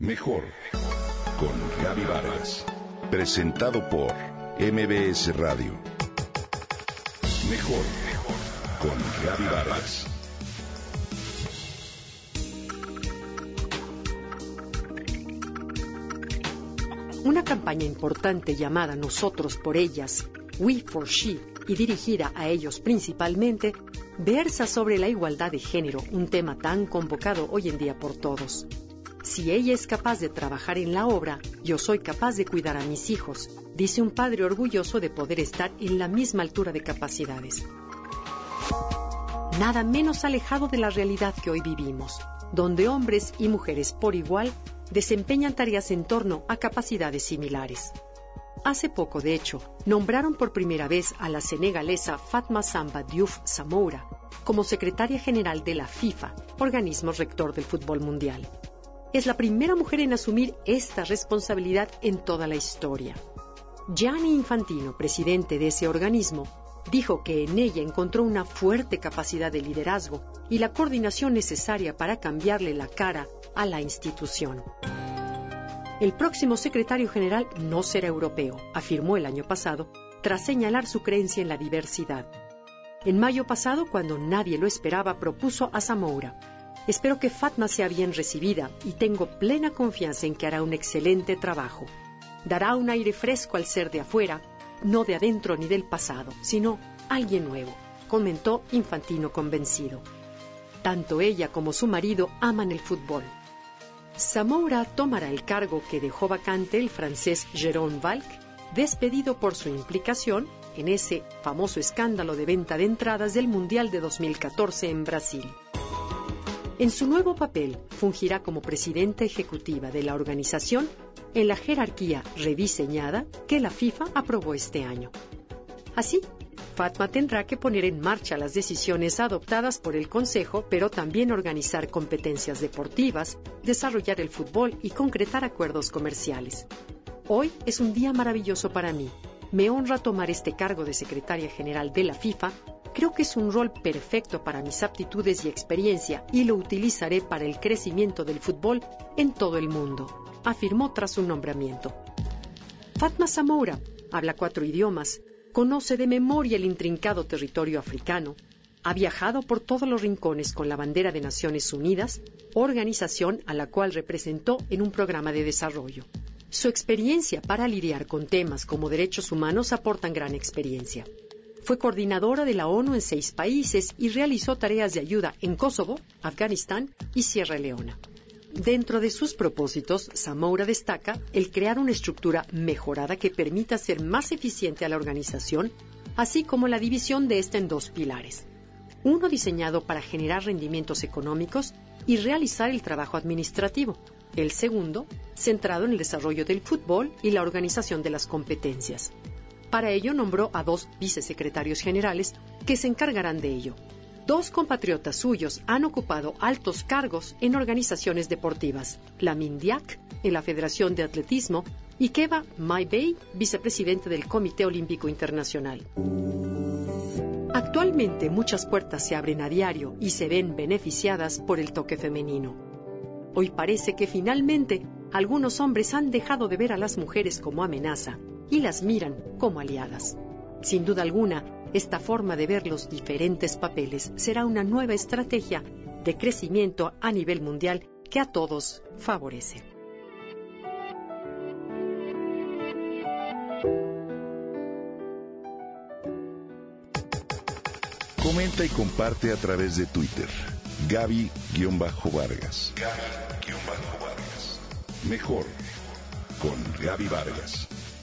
Mejor con Gaby Vargas. Presentado por MBS Radio. Mejor con Gaby Vargas. Una campaña importante llamada Nosotros por Ellas, We for She, y dirigida a ellos principalmente, versa sobre la igualdad de género, un tema tan convocado hoy en día por todos. Si ella es capaz de trabajar en la obra, yo soy capaz de cuidar a mis hijos, dice un padre orgulloso de poder estar en la misma altura de capacidades. Nada menos alejado de la realidad que hoy vivimos, donde hombres y mujeres por igual desempeñan tareas en torno a capacidades similares. Hace poco, de hecho, nombraron por primera vez a la senegalesa Fatma Samba Diouf Samoura como secretaria general de la FIFA, organismo rector del fútbol mundial. Es la primera mujer en asumir esta responsabilidad en toda la historia. Gianni Infantino, presidente de ese organismo, dijo que en ella encontró una fuerte capacidad de liderazgo y la coordinación necesaria para cambiarle la cara a la institución. El próximo secretario general no será europeo, afirmó el año pasado, tras señalar su creencia en la diversidad. En mayo pasado, cuando nadie lo esperaba, propuso a Zamoura. Espero que Fatma sea bien recibida y tengo plena confianza en que hará un excelente trabajo. Dará un aire fresco al ser de afuera, no de adentro ni del pasado, sino alguien nuevo, comentó Infantino convencido. Tanto ella como su marido aman el fútbol Zamoura tomará el cargo que dejó vacante el francés Jérôme Valk, despedido por su implicación en ese famoso escándalo de venta de entradas del Mundial de 2014 en Brasil. En su nuevo papel, fungirá como presidenta ejecutiva de la organización en la jerarquía rediseñada que la FIFA aprobó este año. Así, Fatma tendrá que poner en marcha las decisiones adoptadas por el Consejo, pero también organizar competencias deportivas, desarrollar el fútbol y concretar acuerdos comerciales. Hoy es un día maravilloso para mí. Me honra tomar este cargo de secretaria general de la FIFA. Creo que es un rol perfecto para mis aptitudes y experiencia y lo utilizaré para el crecimiento del fútbol en todo el mundo, afirmó tras su nombramiento. Fatma Zamoura habla cuatro idiomas, conoce de memoria el intrincado territorio africano, ha viajado por todos los rincones con la bandera de Naciones Unidas, organización a la cual representó en un programa de desarrollo. Su experiencia para lidiar con temas como derechos humanos aportan gran experiencia. Fue coordinadora de la ONU en seis países y realizó tareas de ayuda en Kosovo, Afganistán y Sierra Leona. Dentro de sus propósitos, Zamoura destaca el crear una estructura mejorada que permita ser más eficiente a la organización, así como la división de esta en dos pilares. Uno diseñado para generar rendimientos económicos y realizar el trabajo administrativo. El segundo, centrado en el desarrollo del fútbol y la organización de las competencias. Para ello nombró a dos vicesecretarios generales que se encargarán de ello, Dos compatriotas suyos han ocupado altos cargos en organizaciones deportivas, la Mindiac en la Federación de Atletismo y Keva Maybey, vicepresidente del Comité Olímpico Internacional. Actualmente muchas puertas se abren a diario y se ven beneficiadas por el toque femenino. Hoy parece que finalmente algunos hombres han dejado de ver a las mujeres como amenaza y las miran como aliadas. Sin duda alguna, esta forma de ver los diferentes papeles será una nueva estrategia de crecimiento a nivel mundial que a todos favorece. Comenta y comparte a través de Twitter. Gaby-Vargas. Gaby-Vargas. Mejor con Gaby Vargas.